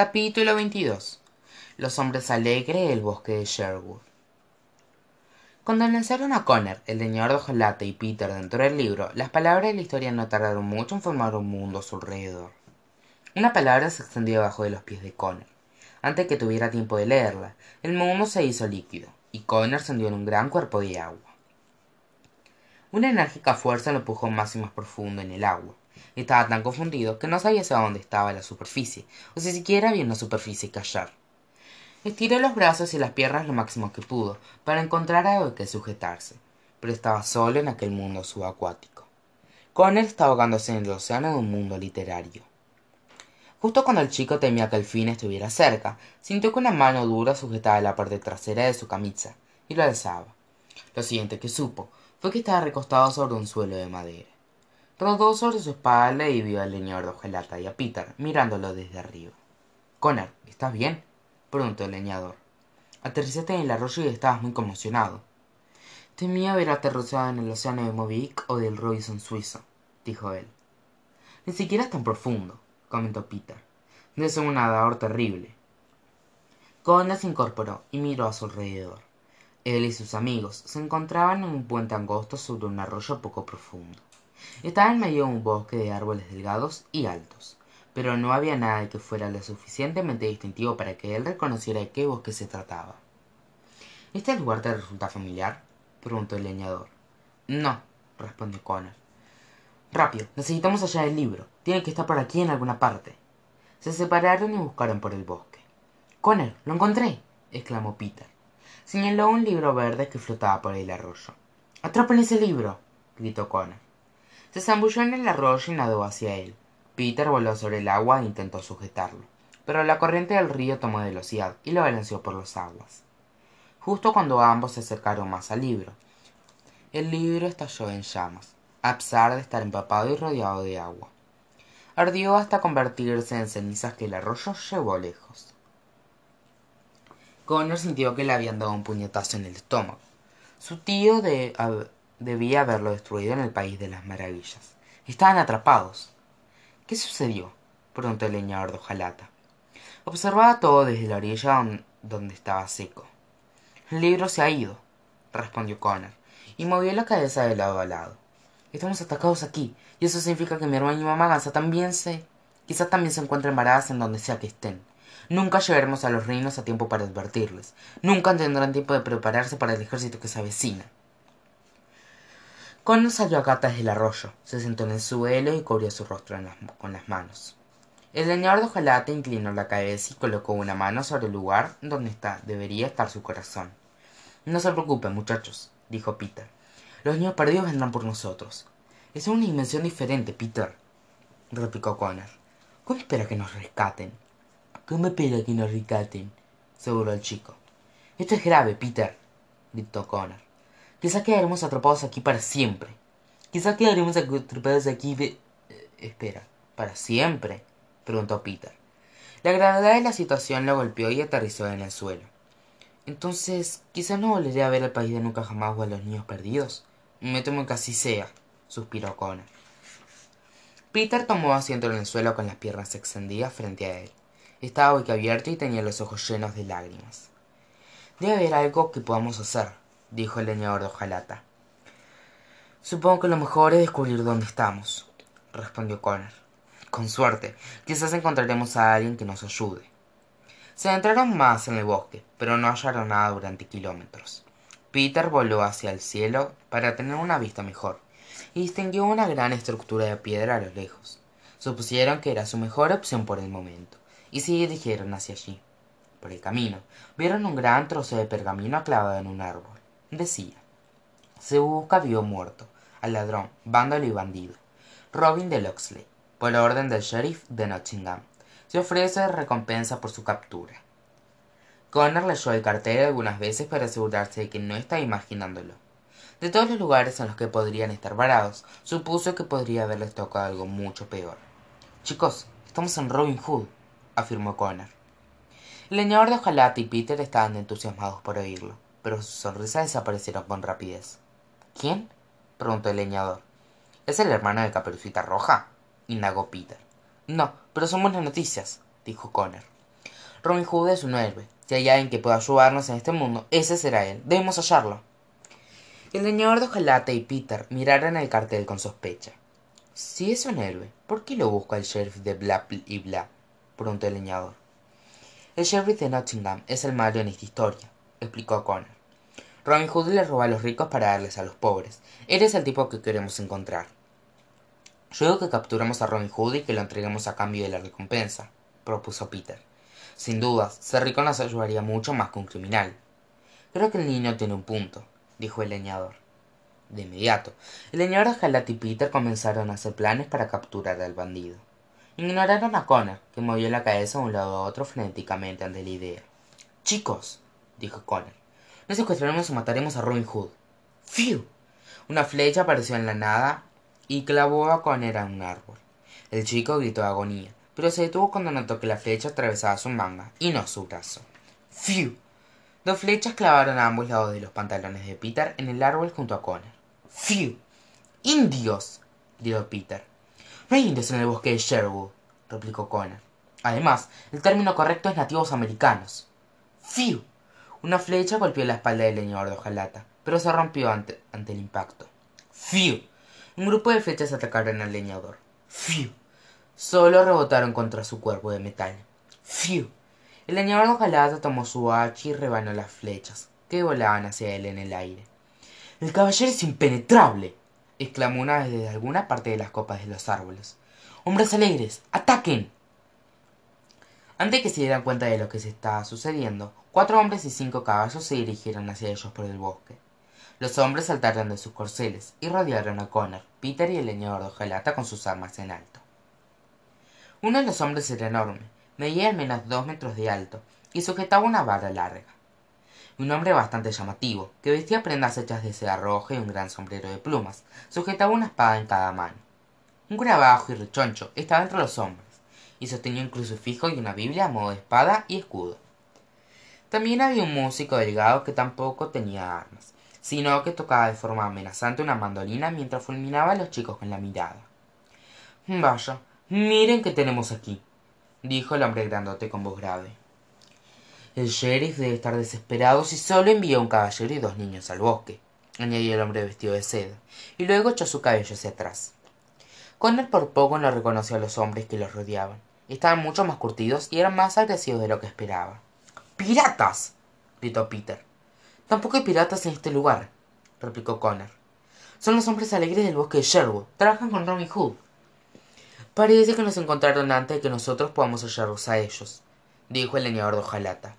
capítulo 22 los hombres alegres del bosque de sherwood cuando lanzaron a Connor, el leñador de hojalata y Peter dentro del libro, las palabras de la historia no tardaron mucho en formar un mundo a su alrededor. Una palabra se extendió debajo de los pies de Connor. Antes que tuviera tiempo de leerla, el mundo se hizo líquido, y Connor se hundió en un gran cuerpo de agua. Una enérgica fuerza lo empujó más y más profundo en el agua. Estaba tan confundido que no sabía hacia dónde estaba la superficie, o si siquiera había una superficie que hallar. Estiró los brazos y las piernas lo máximo que pudo, para encontrar algo que sujetarse, pero estaba solo en aquel mundo subacuático. Connor estaba ahogándose en el océano de un mundo literario. Justo cuando el chico temía que el fin estuviera cerca, sintió que una mano dura sujetaba la parte trasera de su camisa y lo alzaba. Lo siguiente que supo fue que estaba recostado sobre un suelo de madera. Rodó sobre su espalda y vio al leñador de hojalata y a Peter mirándolo desde arriba. Connor, ¿estás bien? preguntó el leñador. Aterrizaste en el arroyo y estabas muy conmocionado. Temía haber aterrizado en el océano de Movic o del Robinson suizo, dijo él. Ni siquiera es tan profundo, comentó Peter. Debe ser un nadador terrible. Connor se incorporó y miró a su alrededor. Él y sus amigos se encontraban en un puente angosto sobre un arroyo poco profundo. Estaba en medio de un bosque de árboles delgados y altos pero no había nada que fuera lo suficientemente distintivo para que él reconociera de qué bosque se trataba. ¿Este lugar te resulta familiar? preguntó el leñador. No, respondió Connor. Rápido, necesitamos hallar el libro. Tiene que estar por aquí en alguna parte. Se separaron y buscaron por el bosque. Connor, lo encontré, exclamó Peter. Señaló un libro verde que flotaba por el arroyo. Atrapen ese libro, gritó Connor. Se zambulló en el arroyo y nadó hacia él. Peter voló sobre el agua e intentó sujetarlo, pero la corriente del río tomó velocidad y lo balanceó por las aguas. Justo cuando ambos se acercaron más al libro, el libro estalló en llamas, a pesar de estar empapado y rodeado de agua. Ardió hasta convertirse en cenizas que el arroyo llevó lejos. Connor sintió que le habían dado un puñetazo en el estómago. Su tío debía haberlo destruido en el país de las maravillas. Estaban atrapados. ¿Qué sucedió? preguntó el leñador de hojalata. Observaba todo desde la orilla donde estaba seco. El libro se ha ido, respondió Connor, y movió la cabeza de lado a lado. Estamos atacados aquí, y eso significa que mi hermano y mamá Gansa también se... quizás también se encuentren varadas en donde sea que estén. Nunca llegaremos a los reinos a tiempo para advertirles. Nunca tendrán tiempo de prepararse para el ejército que se avecina. Connor salió a gatas del arroyo, se sentó en el suelo y cubrió su rostro con las manos. El leñador de inclinó la cabeza y colocó una mano sobre el lugar donde está, debería estar su corazón. No se preocupen, muchachos, dijo Peter. Los niños perdidos vendrán por nosotros. Es una dimensión diferente, Peter, replicó Connor. ¿Cómo espera que nos rescaten? ¿Cómo espera que nos rescaten? aseguró el chico. Esto es grave, Peter, gritó Connor. Quizá quedaremos atrapados aquí para siempre. Quizá quedaremos atrapados aquí de... Eh, espera, ¿para siempre? preguntó Peter. La gravedad de la situación lo golpeó y aterrizó en el suelo. Entonces, quizá no volveré a ver el país de nunca jamás o a los niños perdidos. Me temo que así sea, suspiró Connor. Peter tomó asiento en el suelo con las piernas extendidas frente a él. Estaba boquiabierto y tenía los ojos llenos de lágrimas. Debe haber algo que podamos hacer, dijo el leñador de hojalata. Supongo que lo mejor es descubrir dónde estamos, respondió Connor. Con suerte, quizás encontraremos a alguien que nos ayude. Se adentraron más en el bosque, pero no hallaron nada durante kilómetros. Peter voló hacia el cielo para tener una vista mejor, y distinguió una gran estructura de piedra a lo lejos. Supusieron que era su mejor opción por el momento, y se dirigieron hacia allí. Por el camino, vieron un gran trozo de pergamino clavado en un árbol. Decía, se busca vivo muerto, al ladrón, vándalo y bandido. Robin de Locksley, por orden del sheriff de Nottingham, se ofrece recompensa por su captura. Connor leyó el cartel algunas veces para asegurarse de que no estaba imaginándolo. De todos los lugares en los que podrían estar varados, supuso que podría haberles tocado algo mucho peor. Chicos, estamos en Robin Hood, afirmó Connor. El leñador de hojalata y Peter estaban entusiasmados por oírlo pero su sonrisa desaparecieron con rapidez. ¿Quién? preguntó el leñador. ¿Es el hermano de Caperucita Roja? indagó Peter. No, pero son buenas noticias, dijo Connor. Robin Hood es un héroe. Si hay alguien que pueda ayudarnos en este mundo, ese será él. Debemos hallarlo. El leñador de hojalata y Peter miraron el cartel con sospecha. Si es un héroe, ¿por qué lo busca el sheriff de bla y bla? preguntó el leñador. El sheriff de Nottingham es el malo en esta historia, explicó Connor. Robin Hood le roba a los ricos para darles a los pobres. Eres el tipo que queremos encontrar. Yo que capturamos a Robin Hood y que lo entreguemos a cambio de la recompensa, propuso Peter. Sin dudas, ser rico nos ayudaría mucho más que un criminal. Creo que el niño tiene un punto, dijo el leñador. De inmediato, el leñador Jalat y Peter comenzaron a hacer planes para capturar al bandido. Ignoraron a Connor, que movió la cabeza de un lado a otro frenéticamente ante la idea. Chicos, dijo Connor, no secuestraremos o mataremos a Robin Hood. ¡Fiu! Una flecha apareció en la nada y clavó a Connor en un árbol. El chico gritó de agonía, pero se detuvo cuando notó que la flecha atravesaba su manga y no su brazo. ¡Fiu! Dos flechas clavaron a ambos lados de los pantalones de Peter en el árbol junto a Connor. ¡Fiu! ¡Indios! gritó Peter. No indios en el bosque de Sherwood, replicó Connor. Además, el término correcto es nativos americanos. ¡Fiu! Una flecha golpeó la espalda del leñador de hojalata, pero se rompió ante, el impacto. ¡Fiu! Un grupo de flechas atacaron al leñador. ¡Fiu! Solo rebotaron contra su cuerpo de metal. ¡Fiu! El leñador de hojalata tomó su hacha y rebanó las flechas, que volaban hacia él en el aire. El caballero es impenetrable, exclamó una vez desde alguna parte de las copas de los árboles. Hombres alegres, ataquen. Antes que se dieran cuenta de lo que se estaba sucediendo, cuatro hombres y cinco caballos se dirigieron hacia ellos por el bosque. Los hombres saltaron de sus corceles y rodearon a Connor, Peter y el leñador de hojalata con sus armas en alto. Uno de los hombres era enorme, medía al menos dos metros de alto y sujetaba una vara larga un hombre bastante llamativo, que vestía prendas hechas de seda roja y un gran sombrero de plumas, sujetaba una espada en cada mano. Un cura y rechoncho estaba entre los hombres, y sostenía un crucifijo y una Biblia a modo de espada y escudo. También había un músico delgado que tampoco tenía armas, sino que tocaba de forma amenazante una mandolina mientras fulminaba a los chicos con la mirada. Vaya, miren qué tenemos aquí, dijo el hombre grandote con voz grave. El sheriff debe estar desesperado si solo envió un caballero y dos niños al bosque, añadió el hombre vestido de seda, y luego echó su cabello hacia atrás. Connor por poco no reconoció a los hombres que los rodeaban. Estaban mucho más curtidos y eran más agresivos de lo que esperaba. ¡Piratas! gritó Peter. Tampoco hay piratas en este lugar, replicó Connor. Son los hombres alegres del bosque de Sherwood. Trabajan con Robin Hood. Parece que nos encontraron antes de que nosotros podamos hallarlos a ellos, dijo el leñador de hojalata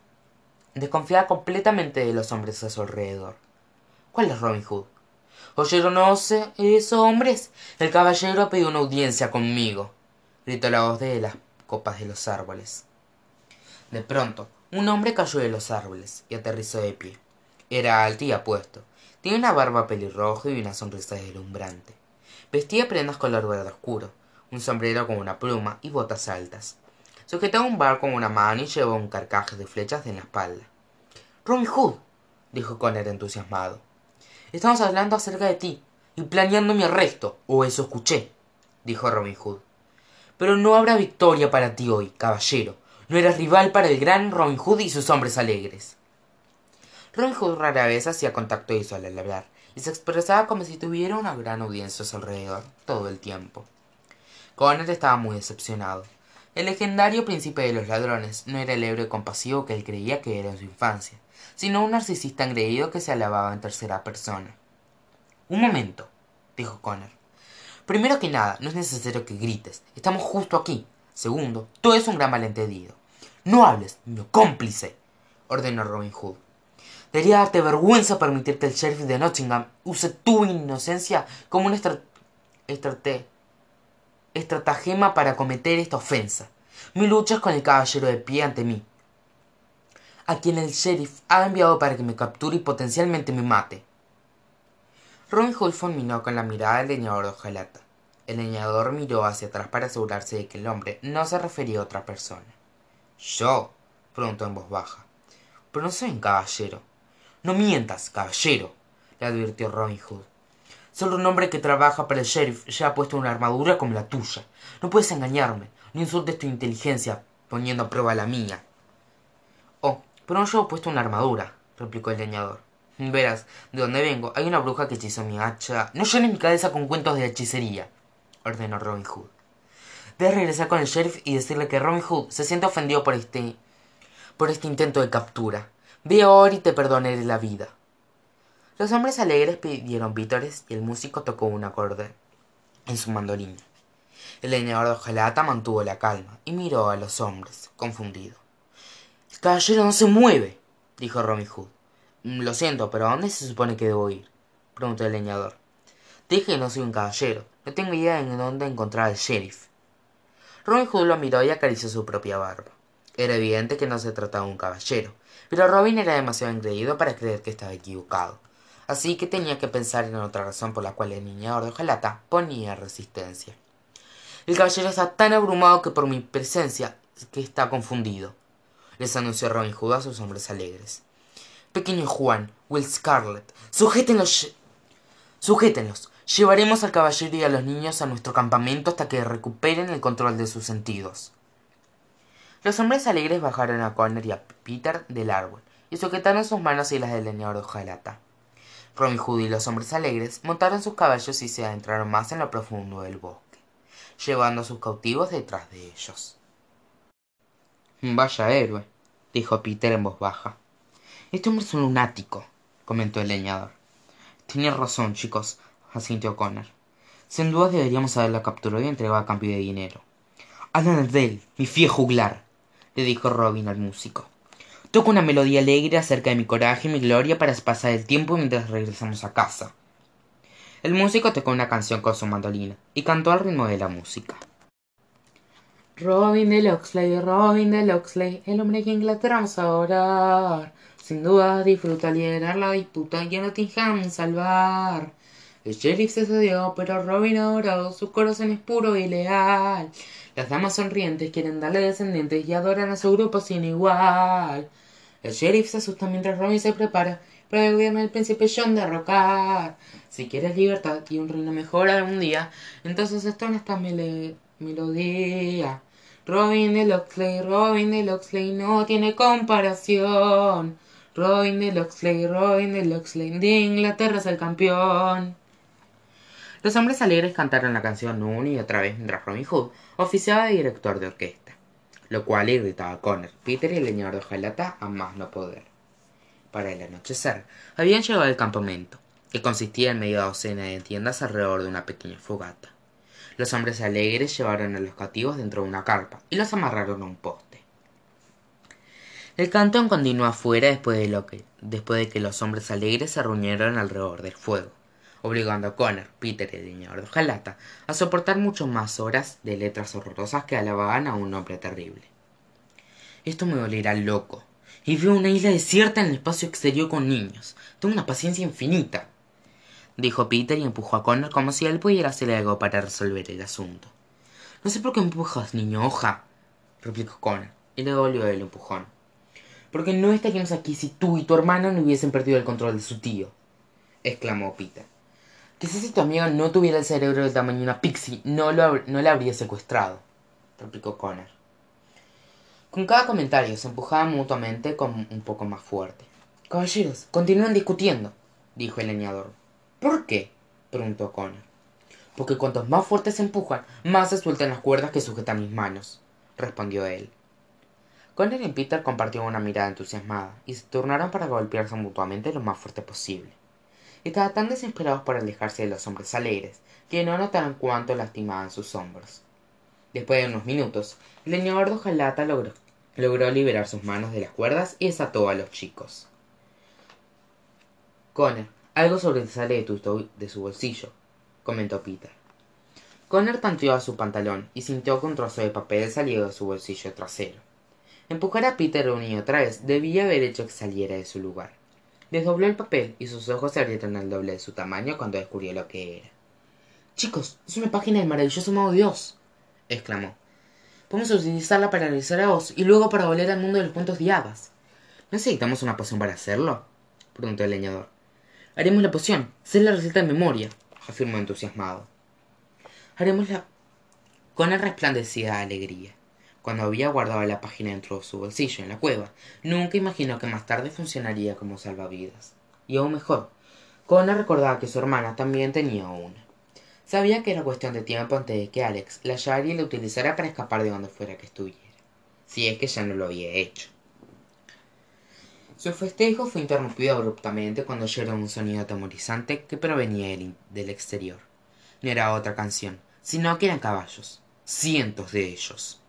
desconfiaba completamente de los hombres a su alrededor. ¿Cuál es Robin Hood? ¿Oyeron esos hombres? El caballero ha pedido una audiencia conmigo, gritó la voz de las copas de los árboles. De pronto, un hombre cayó de los árboles y aterrizó de pie. Era alto y apuesto. Tenía una barba pelirroja y una sonrisa deslumbrante. Vestía prendas color verde oscuro, un sombrero con una pluma y botas altas. Sujetaba un barco con una mano y llevaba un carcaje de flechas en la espalda. Robin Hood, dijo Connor entusiasmado. Estamos hablando acerca de ti y planeando mi arresto, o eso escuché, dijo Robin Hood. Pero no habrá victoria para ti hoy, caballero. No eres rival para el gran Robin Hood y sus hombres alegres. Robin Hood rara vez hacía contacto visual al hablar, y se expresaba como si tuviera una gran audiencia a su alrededor todo el tiempo. Connor estaba muy decepcionado. El legendario príncipe de los ladrones no era el héroe compasivo que él creía que era en su infancia, sino un narcisista engreído que se alababa en tercera persona. Un momento, dijo Connor. Primero que nada, no es necesario que grites. Estamos justo aquí. Segundo, todo es un gran malentendido. No hables, mi cómplice, ordenó Robin Hood. Debería darte vergüenza permitir que el sheriff de Nottingham use tu inocencia como una estrategia estratagema para cometer esta ofensa. Mi lucha es con el caballero de pie ante mí, a quien el sheriff ha enviado para que me capture y potencialmente me mate. Robin fulminó con la mirada del leñador de hojalata. El leñador miró hacia atrás para asegurarse de que el hombre no se refería a otra persona. ¿Yo? preguntó en voz baja. Pero no soy un caballero. No mientas, caballero, le advirtió Robin Hood. Solo un hombre que trabaja para el sheriff ha puesto una armadura como la tuya. No puedes engañarme, ni insultes tu inteligencia poniendo a prueba la mía. Oh, pero no llevo puesto una armadura, replicó el leñador. Verás, de donde vengo hay una bruja que hechizó mi hacha. No llenes mi cabeza con cuentos de hechicería, ordenó Robin Hood. Debes regresar con el sheriff y decirle que Robin Hood se siente ofendido por este. por este intento de captura. Ve ahora y te perdonaré la vida. Los hombres alegres pidieron vítores y el músico tocó un acorde en su mandolina. El leñador de hojalata mantuvo la calma y miró a los hombres, confundido. El caballero no se mueve, dijo Robin Hood. Mm, lo siento, pero ¿a dónde se supone que debo ir? preguntó el leñador. dije que no soy un caballero. No tengo idea de dónde encontrar al sheriff. Robin Hood lo miró y acarició su propia barba. Era evidente que no se trataba de un caballero, pero Robin era demasiado engreído para creer que estaba equivocado. Así que tenía que pensar en otra razón por la cual el niñador de hojalata ponía resistencia. El caballero está tan abrumado que por mi presencia que está confundido, les anunció Robin Hood a sus hombres alegres. Pequeño Juan, Will Scarlet, sujétenlos. Sujétenlos. Llevaremos al caballero y a los niños a nuestro campamento hasta que recuperen el control de sus sentidos. Los hombres alegres bajaron a Connor y a Peter del árbol y sujetaron sus manos y las del leñador de hojalata. Robin Hood y los hombres alegres montaron sus caballos y se adentraron más en lo profundo del bosque, llevando a sus cautivos detrás de ellos. Vaya héroe, dijo Peter en voz baja. Este hombre es un lunático, comentó el leñador. Tienes razón, chicos, asintió Connor. Sin duda deberíamos haberla capturado y entregado a cambio de dinero. Hablan de él, mi fiel juglar, le dijo Robin al músico. Toco una melodía alegre acerca de mi coraje y mi gloria para pasar el tiempo mientras regresamos a casa. El músico tocó una canción con su mandolina y cantó al ritmo de la música. Robin de Loxley, Robin de Loxley, el hombre que Inglaterra vamos a orar. Sin duda disfruta liderar la disputa y a Nottingham salvar. El sheriff se cedió, pero Robin oró, su corazón es puro y leal. Las damas sonrientes quieren darle descendientes y adoran a su grupo sin igual. El sheriff se asusta mientras Robin se prepara para el gobierno del príncipe John derrocar. Si quieres libertad y un reino mejor algún día, entonces esto en esta melodía. Robin de Loxley, Robin de Loxley no tiene comparación. Robin de Loxley, Robin de Loxley, de Inglaterra es el campeón. Los hombres alegres cantaron la canción una y otra vez mientras Robin Hood oficiaba de director de orquesta lo cual irritaba a Connor, Peter y el leñador de hojalata a más no poder. Para el anochecer, habían llegado al campamento, que consistía en media docena de tiendas alrededor de una pequeña fogata. Los hombres alegres llevaron a los cautivos dentro de una carpa y los amarraron a un poste. El cantón continuó afuera después de, lo que, después de que los hombres alegres se reunieron alrededor del fuego obligando a Connor, Peter y el leñador de hojalata a soportar mucho más horas de letras horrorosas que alababan a un hombre terrible. Esto me volverá loco. Y veo una isla desierta en el espacio exterior con niños. Tengo una paciencia infinita. Dijo Peter y empujó a Connor como si él pudiera hacer algo para resolver el asunto. No sé por qué empujas, niño hoja, replicó Connor, y le dolió el empujón. Porque no estaríamos aquí si tú y tu hermana no hubiesen perdido el control de su tío, exclamó Peter. Quizás si tu amiga no tuviera el cerebro del tamaño de una pixie, no, lo, no la habría secuestrado, replicó Connor. Con cada comentario se empujaban mutuamente con un poco más fuerte. Caballeros, continúen discutiendo, dijo el leñador. ¿Por qué? preguntó Connor. Porque cuantos más fuertes se empujan, más se sueltan las cuerdas que sujetan mis manos, respondió él. Connor y Peter compartieron una mirada entusiasmada y se turnaron para golpearse mutuamente lo más fuerte posible. Estaban tan desesperados por alejarse de los hombres alegres que no notaron cuánto lastimaban sus hombros. Después de unos minutos, el leñador de logró, logró liberar sus manos de las cuerdas y desató a los chicos. Connor, algo sobresale de, de su bolsillo, comentó Peter. Connor tanteó a su pantalón y sintió que un trozo de papel salió de su bolsillo trasero. Empujar a Peter una y otra vez debía haber hecho que saliera de su lugar. Desdobló el papel y sus ojos se abrieron al doble de su tamaño cuando descubrió lo que era. Chicos, es una página del maravilloso modo Dios, exclamó. Podemos utilizarla para realizar a Oz y luego para volver al mundo de los cuentos de hadas. ¿Necesitamos una poción para hacerlo? preguntó el leñador. Haremos la poción, sé la receta de memoria, afirmó entusiasmado. Haremos la. Con él resplandecía alegría. Cuando había guardado la página dentro de su bolsillo en la cueva, nunca imaginó que más tarde funcionaría como salvavidas. Y aún mejor, Connor recordaba que su hermana también tenía una. Sabía que era cuestión de tiempo antes de que Alex la hallara y la utilizara para escapar de donde fuera que estuviera, si es que ya no lo había hecho. Su festejo fue interrumpido abruptamente cuando oyó un sonido atemorizante que provenía del exterior. No era otra canción, sino que eran caballos, cientos de ellos.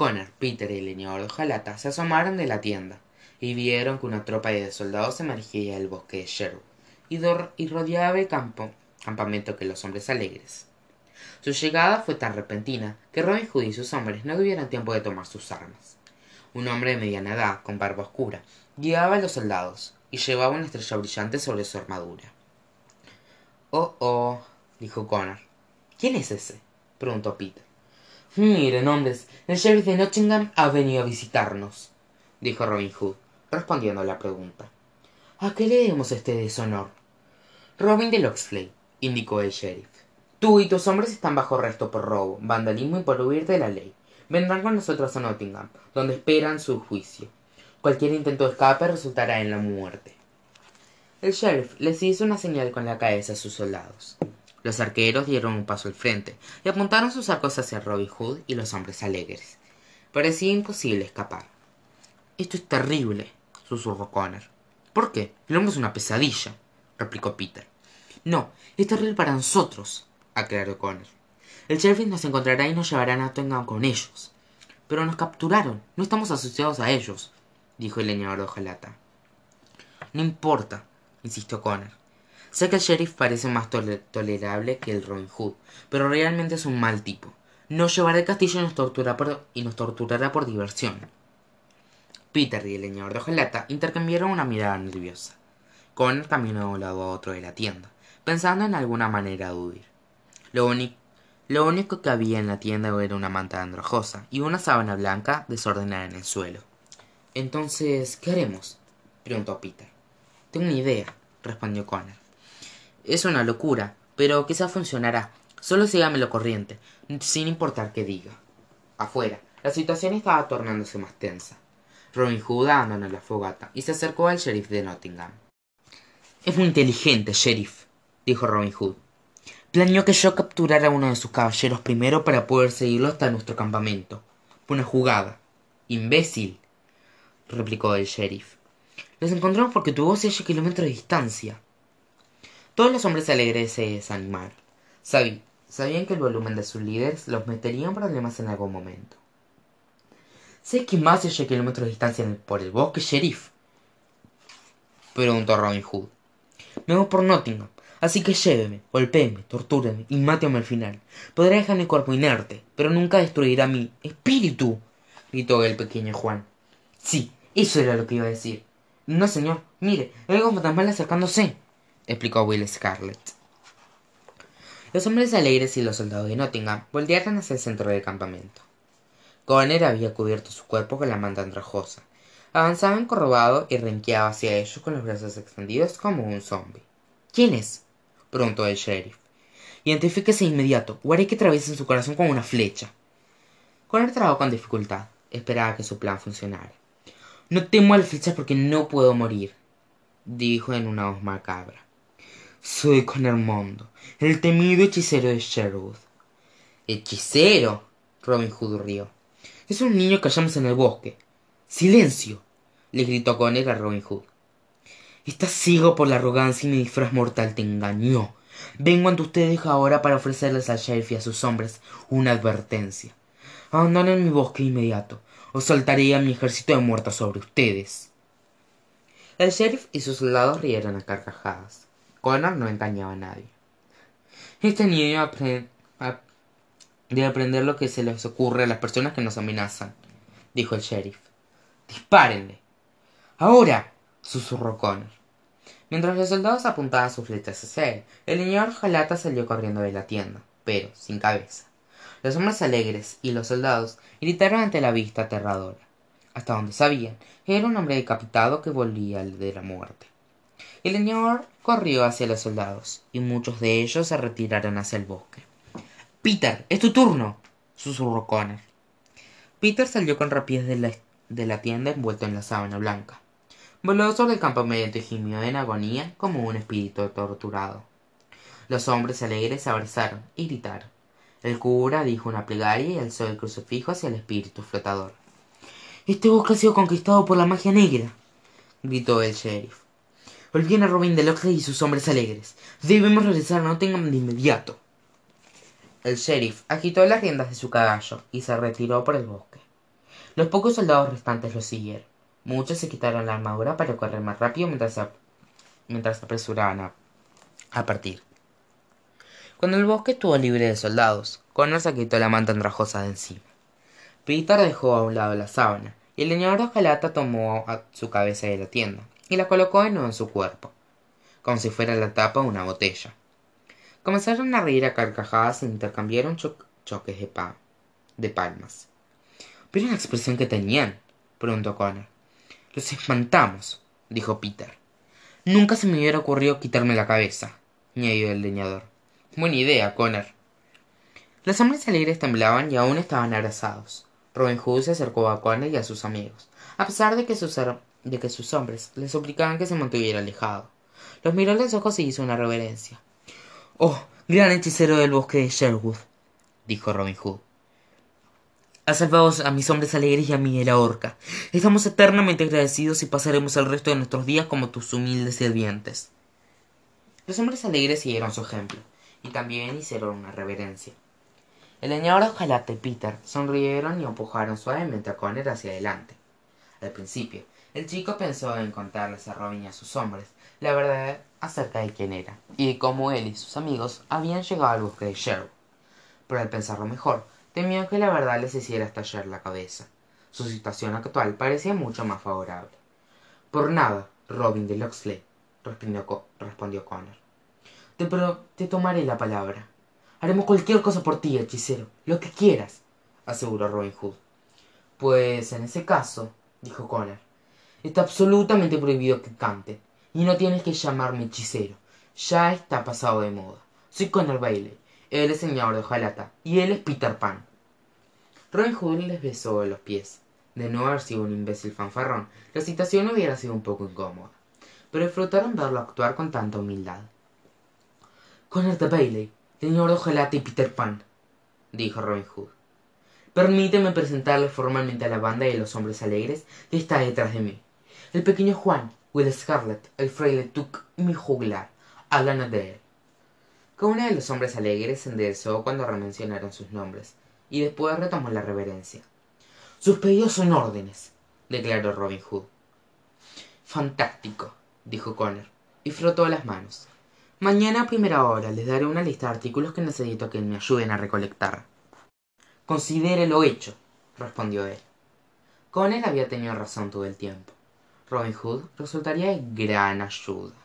Connor, Peter y el leñador de hojalata se asomaron de la tienda y vieron que una tropa de soldados emergía del bosque de Sherwood y, rodeaba el campo, campamento que los hombres alegres. Su llegada fue tan repentina que Robin Hood y sus hombres no tuvieron tiempo de tomar sus armas. Un hombre de mediana edad, con barba oscura, guiaba a los soldados y llevaba una estrella brillante sobre su armadura. Oh, oh, dijo Connor. ¿Quién es ese? preguntó Peter. Miren, hombres, el sheriff de Nottingham ha venido a visitarnos, dijo Robin Hood, respondiendo a la pregunta. ¿A qué le debemos este deshonor? Robin de Loxley, indicó el sheriff. Tú y tus hombres están bajo arresto por robo, vandalismo y por huir de la ley. Vendrán con nosotros a Nottingham, donde esperan su juicio. Cualquier intento de escape resultará en la muerte. El sheriff les hizo una señal con la cabeza a sus soldados. Los arqueros dieron un paso al frente y apuntaron sus arcos hacia Robin Hood y los hombres alegres. Parecía imposible escapar. Esto es terrible, susurró Connor. ¿Por qué? El hombre es una pesadilla, replicó Peter. No, es terrible para nosotros, aclaró Connor. El sheriff nos encontrará y nos llevará a Nottingham con ellos. Pero nos capturaron, no estamos asociados a ellos dijo el leñador de hojalata. No importa, insistió Connor. Sé que el sheriff parece más tolerable que el Robin Hood, pero realmente es un mal tipo. Nos llevará al castillo y nos, y nos torturará por diversión. Peter y el leñador de hojalata intercambiaron una mirada nerviosa. Connor caminó de un lado a otro de la tienda, pensando en alguna manera de huir. Lo, lo único que había en la tienda era una manta andrajosa y una sábana blanca desordenada en el suelo. Entonces, ¿qué haremos? preguntó Peter. Tengo una idea, respondió Connor. Es una locura, pero quizás funcionará. Solo sígame lo corriente, sin importar qué diga. Afuera, la situación estaba tornándose más tensa. Robin Hood abandonó la fogata y se acercó al sheriff de Nottingham. Es muy inteligente, sheriff, dijo Robin Hood. Planeó que yo capturara a uno de sus caballeros primero para poder seguirlo hasta nuestro campamento. Una jugada. Imbécil replicó el sheriff. Los encontramos porque tuvo seis kilómetros de distancia. Todos los hombres alegres se desanimaron. sabían que el volumen de sus líderes los metería en problemas en algún momento. ¿Sé que más de 6 kilómetros de distancia por el bosque, sheriff? Preguntó Robin Hood. Me voy por Nottingham, así que lléveme, golpéeme, tortúreme y máteme al final. Podrá dejar mi cuerpo inerte, pero nunca destruirá mi espíritu, gritó el pequeño Juan. Sí, eso era lo que iba a decir. No, señor, mire, algo fantasmal acercándose, explicó Will Scarlett. Los hombres alegres y los soldados de Nottingham voltearon hacia el centro del campamento. Connor había cubierto su cuerpo con la manta andrajosa. Avanzaba encorvado y renqueaba hacia ellos con los brazos extendidos como un zombie. ¿Quién es? preguntó el sheriff. Identifíquese inmediato, o haré que atraviesen su corazón con una flecha. Connor trabajó con dificultad. Esperaba que su plan funcionara. No temo al flechas porque no puedo morir, dijo en una voz macabra. Soy el temido hechicero de Sherwood. ¿Hechicero? Robin Hood rió. Es un niño que hallamos en el bosque. ¡Silencio! le gritó Connor a Robin Hood. Estás ciego por la arrogancia y mi disfraz mortal te engañó. Vengo ante ustedes ahora para ofrecerles al sheriff y a sus hombres una advertencia. Abandonen mi bosque inmediato os soltaré a mi ejército de muertos sobre ustedes. El sheriff y sus soldados rieron a carcajadas. Connor no engañaba a nadie. Este niño aprende debe aprender lo que se les ocurre a las personas que nos amenazan, dijo el sheriff. Dispárenle. Ahora, susurró Connor. Mientras los soldados apuntaban sus flechas hacia él, el señor Jalata salió corriendo de la tienda, pero sin cabeza. Los hombres alegres y los soldados gritaron ante la vista aterradora. Hasta donde sabían, era un hombre decapitado que volvía de la muerte. El señor corrió hacia los soldados, y muchos de ellos se retiraron hacia el bosque. Peter, es tu turno, susurró Connor. peter salió con rapidez de la, tienda envuelto en la sábana blanca. Voló sobre el campamento y gimió en agonía como un espíritu torturado. Los hombres alegres se abrazaron y gritaron. El cura dijo una plegaria y alzó el crucifijo hacia el espíritu flotador. Este bosque ha sido conquistado por la magia negra gritó el sheriff olviden a robin de locksley y sus hombres alegres. Debemos regresar a nottingham de inmediato. El sheriff agitó las riendas de su caballo y se retiró por el bosque. Los pocos soldados restantes lo siguieron. Muchos se quitaron la armadura para correr más rápido mientras se, mientras apresuraban a partir. Cuando el bosque estuvo libre de soldados connor se quitó la manta andrajosa de encima. Peter dejó a un lado la sábana y el leñador de hojalata tomó su cabeza de la tienda y la colocó de nuevo en su cuerpo como si fuera la tapa de una botella. Comenzaron a reír a carcajadas e intercambiaron choques de, de palmas. Pero la expresión que tenían preguntó connor. Los espantamos dijo peter. Nunca se me hubiera ocurrido quitarme la cabeza añadió el leñador. Buena idea connor los hombres alegres temblaban y aún estaban abrazados. Robin hood se acercó a connor y a sus amigos. A pesar de que sus, de que sus hombres le suplicaban que se mantuviera alejado. Los miró a los ojos y hizo una reverencia. Oh gran hechicero del bosque de sherwood dijo robin hood. Has salvado a mis hombres alegres y a mí de la horca estamos eternamente agradecidos y pasaremos el resto de nuestros días como tus humildes sirvientes. Los hombres alegres siguieron su ejemplo y también hicieron una reverencia. El leñador hojalata y peter sonrieron y empujaron suavemente a Connor hacia adelante. Al principio el chico pensó en contarles a robin y a sus hombres la verdad acerca de quién era y de cómo él y sus amigos habían llegado al bosque de sherwood. Pero al pensarlo mejor temió que la verdad les hiciera estallar la cabeza. Su situación actual parecía mucho más favorable. Por nada robin de locksley respondió connor. Pero te tomaré la palabra. Haremos cualquier cosa por ti hechicero lo que quieras aseguró robin hood. Pues en ese caso dijo connor está absolutamente prohibido que cante. Y no tienes que llamarme hechicero. Ya está pasado de moda. Soy connor bailey. Él es señor de hojalata. Y él es peter pan. Robin hood les besó los pies. De no haber sido un imbécil fanfarrón la situación hubiera sido un poco incómoda. Pero disfrutaron verlo actuar con tanta humildad. Connor de bailey señor de hojalata y peter pan dijo robin hood permíteme presentarles formalmente a la banda de los hombres alegres que está detrás de mí el pequeño juan will scarlett el fraile tuck y mi juglar hablan de él. Cada uno de los hombres alegres se enderezó cuando remencionaron sus nombres y después retomó la reverencia. Sus pedidos son órdenes declaró robin hood. Fantástico dijo connor y frotó las manos. Mañana a primera hora les daré una lista de artículos que necesito que me ayuden a recolectar. Considérelo hecho respondió él. Connor había tenido razón todo el tiempo robin hood resultaría de gran ayuda